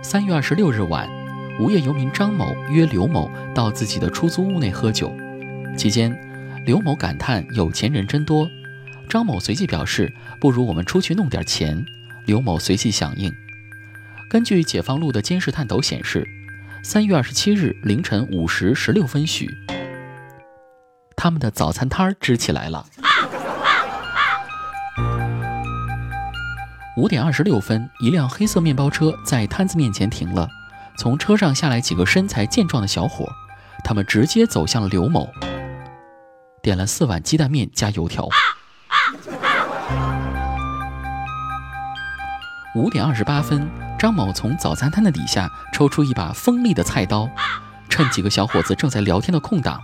三月二十六日晚，无业游民张某约刘某到自己的出租屋内喝酒，期间，刘某感叹有钱人真多，张某随即表示不如我们出去弄点钱，刘某随即响应。根据解放路的监视探头显示，三月二十七日凌晨五时十六分许，他们的早餐摊支起来了。五点二十六分，一辆黑色面包车在摊子面前停了，从车上下来几个身材健壮的小伙，他们直接走向了刘某，点了四碗鸡蛋面加油条。五点二十八分，张某从早餐摊的底下抽出一把锋利的菜刀，趁几个小伙子正在聊天的空档，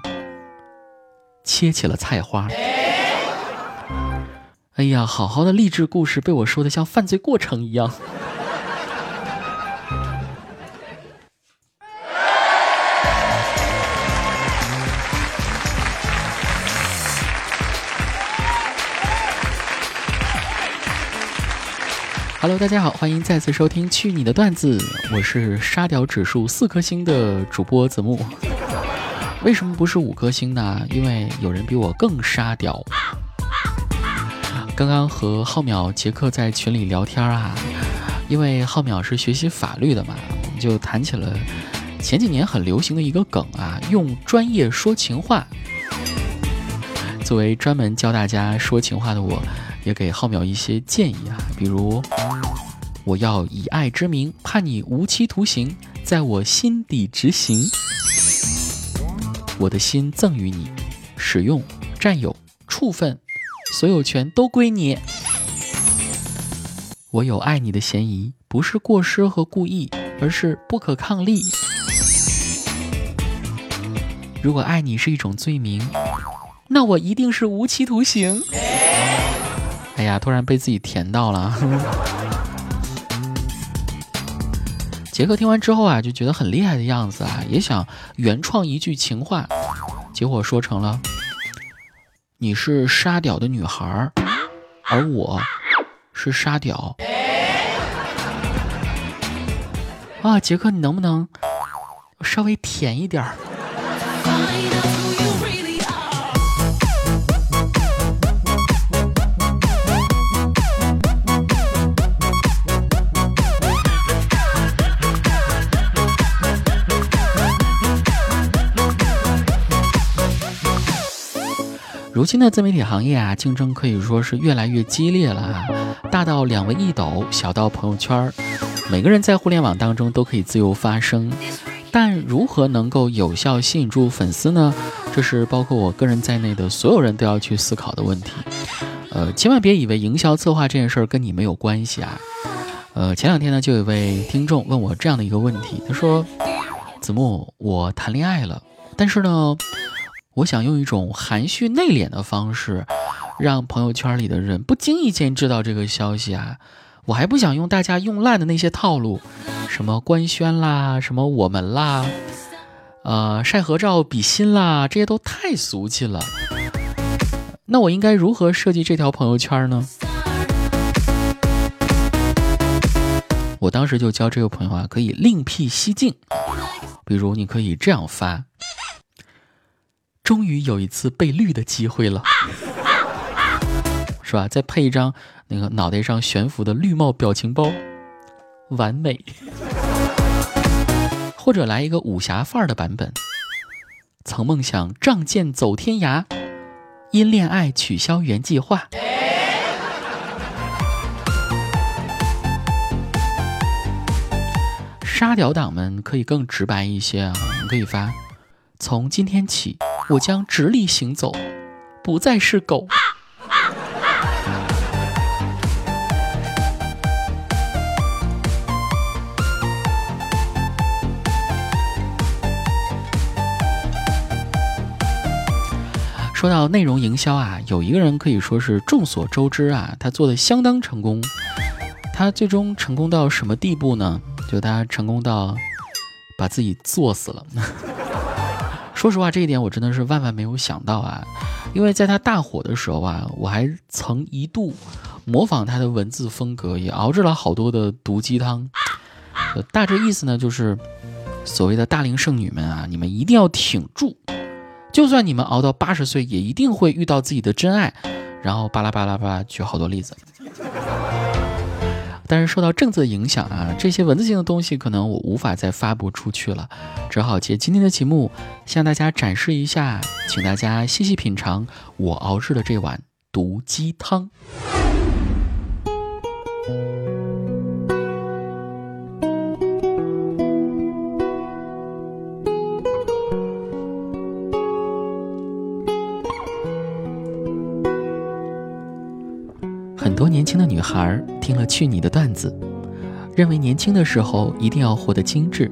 切起了菜花。哎呀，好好的励志故事被我说的像犯罪过程一样。Hello，大家好，欢迎再次收听《去你的段子》，我是沙雕指数四颗星的主播子木。为什么不是五颗星呢？因为有人比我更沙雕。刚刚和浩淼杰克在群里聊天啊，因为浩淼是学习法律的嘛，我们就谈起了前几年很流行的一个梗啊，用专业说情话。作为专门教大家说情话的我，也给浩淼一些建议啊，比如我要以爱之名判你无期徒刑，在我心底执行，我的心赠予你，使用、占有、处分。所有权都归你，我有爱你的嫌疑，不是过失和故意，而是不可抗力。如果爱你是一种罪名，那我一定是无期徒刑。哎呀，突然被自己甜到了。杰克听完之后啊，就觉得很厉害的样子啊，也想原创一句情话，结果说成了。你是沙雕的女孩而我是沙雕。啊，杰克，你能不能稍微甜一点儿？如今的自媒体行业啊，竞争可以说是越来越激烈了啊！大到两文一抖，小到朋友圈，每个人在互联网当中都可以自由发声。但如何能够有效吸引住粉丝呢？这是包括我个人在内的所有人都要去思考的问题。呃，千万别以为营销策划这件事儿跟你没有关系啊！呃，前两天呢，就有位听众问我这样的一个问题，他说：“子木，我谈恋爱了，但是呢。”我想用一种含蓄内敛的方式，让朋友圈里的人不经意间知道这个消息啊！我还不想用大家用烂的那些套路，什么官宣啦，什么我们啦，呃，晒合照比心啦，这些都太俗气了。那我应该如何设计这条朋友圈呢？我当时就教这个朋友啊，可以另辟蹊径，比如你可以这样发。终于有一次被绿的机会了，是吧？再配一张那个脑袋上悬浮的绿帽表情包，完美。或者来一个武侠范儿的版本，曾梦想仗剑走天涯，因恋爱取消原计划。沙雕党们可以更直白一些啊，可以发。从今天起，我将直立行走，不再是狗。说到内容营销啊，有一个人可以说是众所周知啊，他做的相当成功。他最终成功到什么地步呢？就他成功到把自己作死了。说实话，这一点我真的是万万没有想到啊！因为在他大火的时候啊，我还曾一度模仿他的文字风格，也熬制了好多的毒鸡汤。大致意思呢，就是所谓的大龄剩女们啊，你们一定要挺住，就算你们熬到八十岁，也一定会遇到自己的真爱。然后巴拉巴拉巴拉举好多例子。但是受到政策影响啊，这些文字性的东西可能我无法再发布出去了，只好借今天的节目向大家展示一下，请大家细细品尝我熬制的这碗毒鸡汤。很多年轻的女孩听了去你的段子，认为年轻的时候一定要活得精致。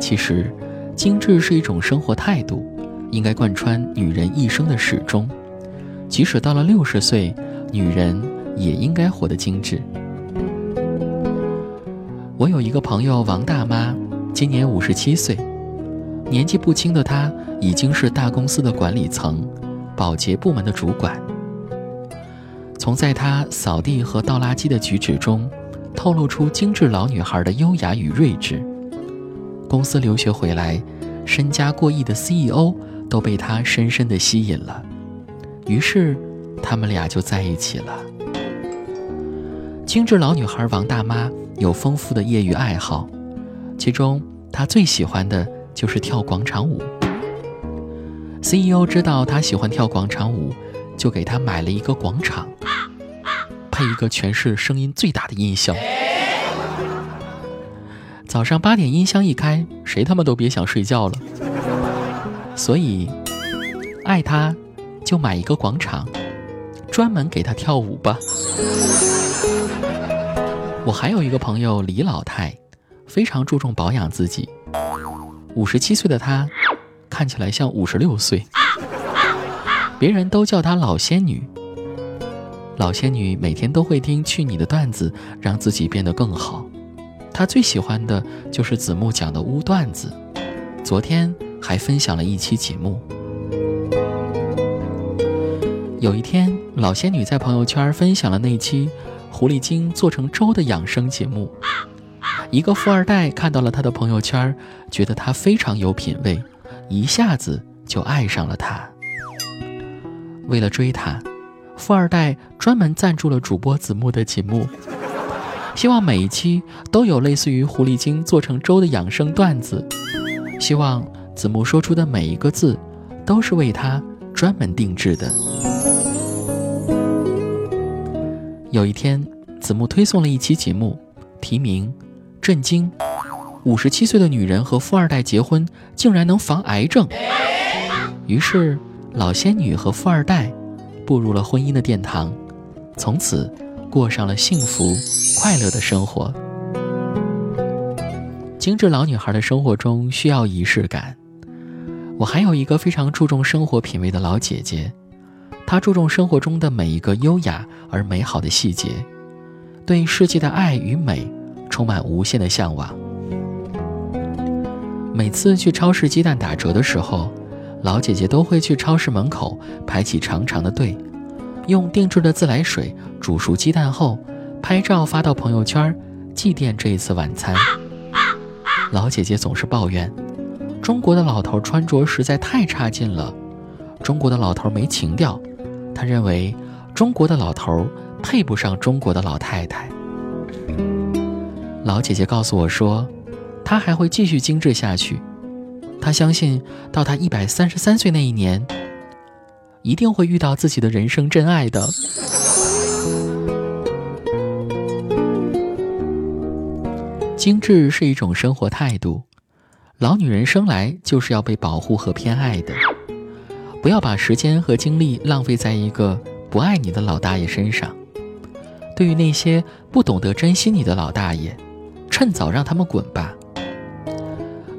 其实，精致是一种生活态度，应该贯穿女人一生的始终。即使到了六十岁，女人也应该活得精致。我有一个朋友王大妈，今年五十七岁，年纪不轻的她已经是大公司的管理层，保洁部门的主管。从在她扫地和倒垃圾的举止中，透露出精致老女孩的优雅与睿智。公司留学回来，身家过亿的 CEO 都被她深深的吸引了，于是他们俩就在一起了。精致老女孩王大妈有丰富的业余爱好，其中她最喜欢的就是跳广场舞。CEO 知道她喜欢跳广场舞，就给她买了一个广场。配一个全市声音最大的音箱。早上八点音箱一开，谁他妈都别想睡觉了。所以，爱他，就买一个广场，专门给他跳舞吧。我还有一个朋友李老太，非常注重保养自己。五十七岁的她，看起来像五十六岁，别人都叫她老仙女。老仙女每天都会听去你的段子，让自己变得更好。她最喜欢的就是子木讲的污段子，昨天还分享了一期节目。有一天，老仙女在朋友圈分享了那期狐狸精做成粥的养生节目。一个富二代看到了她的朋友圈，觉得她非常有品位，一下子就爱上了她。为了追她。富二代专门赞助了主播子木的节目，希望每一期都有类似于狐狸精做成粥的养生段子，希望子木说出的每一个字都是为他专门定制的。有一天，子木推送了一期节目，题名《震惊：五十七岁的女人和富二代结婚竟然能防癌症》，于是老仙女和富二代。步入了婚姻的殿堂，从此过上了幸福快乐的生活。精致老女孩的生活中需要仪式感。我还有一个非常注重生活品味的老姐姐，她注重生活中的每一个优雅而美好的细节，对世界的爱与美充满无限的向往。每次去超市鸡蛋打折的时候。老姐姐都会去超市门口排起长长的队，用定制的自来水煮熟鸡蛋后，拍照发到朋友圈，祭奠这一次晚餐。老姐姐总是抱怨，中国的老头穿着实在太差劲了，中国的老头没情调。她认为中国的老头配不上中国的老太太。老姐姐告诉我说，她还会继续精致下去。他相信，到他一百三十三岁那一年，一定会遇到自己的人生真爱的。精致是一种生活态度，老女人生来就是要被保护和偏爱的。不要把时间和精力浪费在一个不爱你的老大爷身上。对于那些不懂得珍惜你的老大爷，趁早让他们滚吧。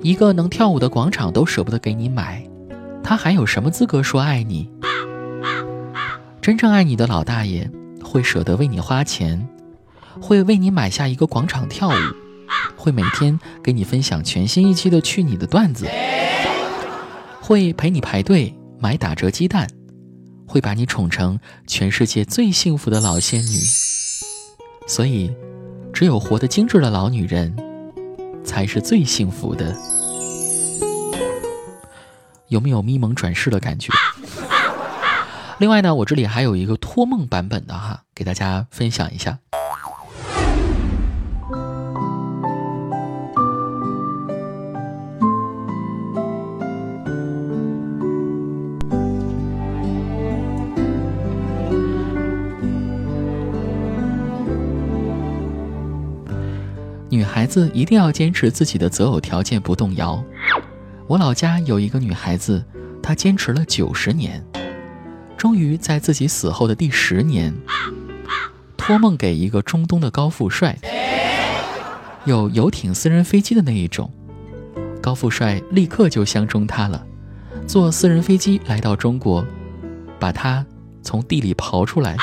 一个能跳舞的广场都舍不得给你买，他还有什么资格说爱你？真正爱你的老大爷会舍得为你花钱，会为你买下一个广场跳舞，会每天给你分享全新一期的去你的段子，会陪你排队买打折鸡蛋，会把你宠成全世界最幸福的老仙女。所以，只有活得精致的老女人。才是最幸福的。有没有咪蒙转世的感觉？另外呢，我这里还有一个托梦版本的哈，给大家分享一下。女孩子一定要坚持自己的择偶条件不动摇。我老家有一个女孩子，她坚持了九十年，终于在自己死后的第十年，托梦给一个中东的高富帅，有游艇、私人飞机的那一种。高富帅立刻就相中她了，坐私人飞机来到中国，把她从地里刨出来，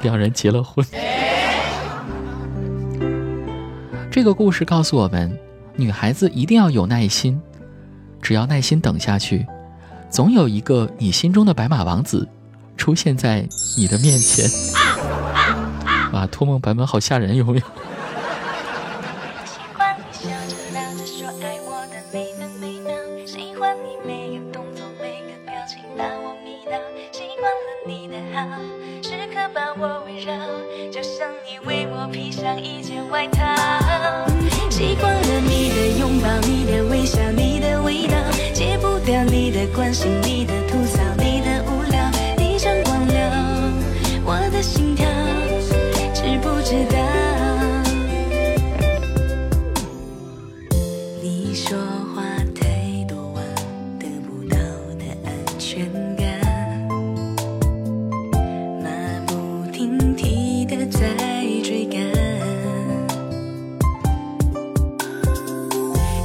两人结了婚。这个故事告诉我们，女孩子一定要有耐心，只要耐心等下去，总有一个你心中的白马王子出现在你的面前。哇，托梦版本好吓人，有没有？的关心，你的吐槽，你的无聊，你掌管了我的心跳，知不知道？你说话太多，我得不到的安全感，马不停蹄的在追赶，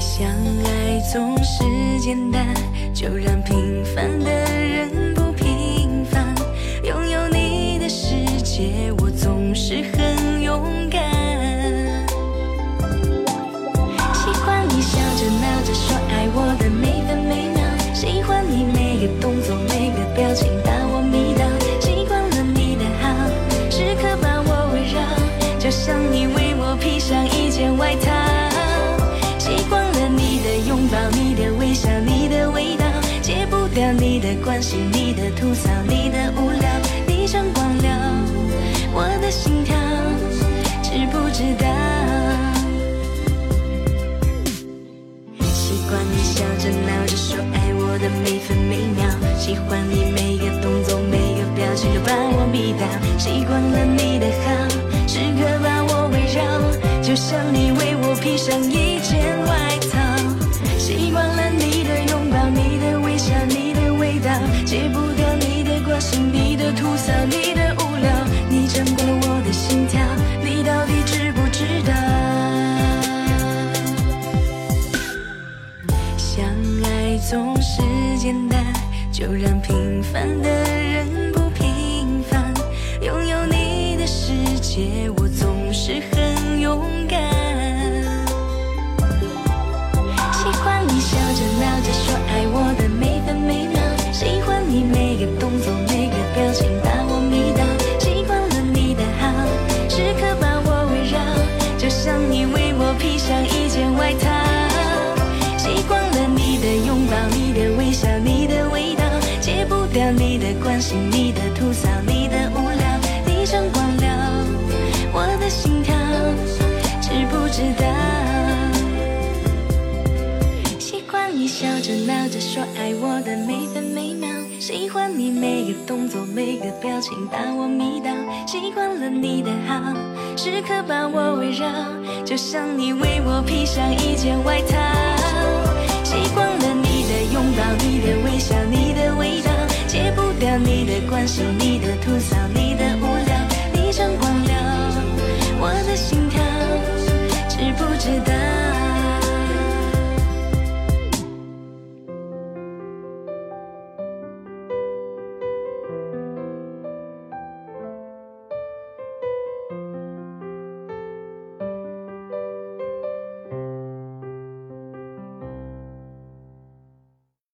相爱。总是简单，就让平凡的人不平凡。拥有你的世界，我总是很心，你的吐槽，你的无聊，你掌管了我的心跳，知不知道？习惯你笑着闹着说爱我的每分每秒，喜欢你每个动作每个表情都把我迷倒。习惯了你的好，时刻把我围绕，就像你为我披上一件外套。习惯了简单，就让平凡的人不平凡。拥有你的世界，我总是很勇敢。说爱我的每分每秒，喜欢你每个动作每个表情把我迷倒，习惯了你的好，时刻把我围绕，就像你为我披上一件外套，习惯了你的拥抱，你的微笑，你的味道，戒不掉你的关心，你的吐槽，你的无聊，你真光亮，我的心。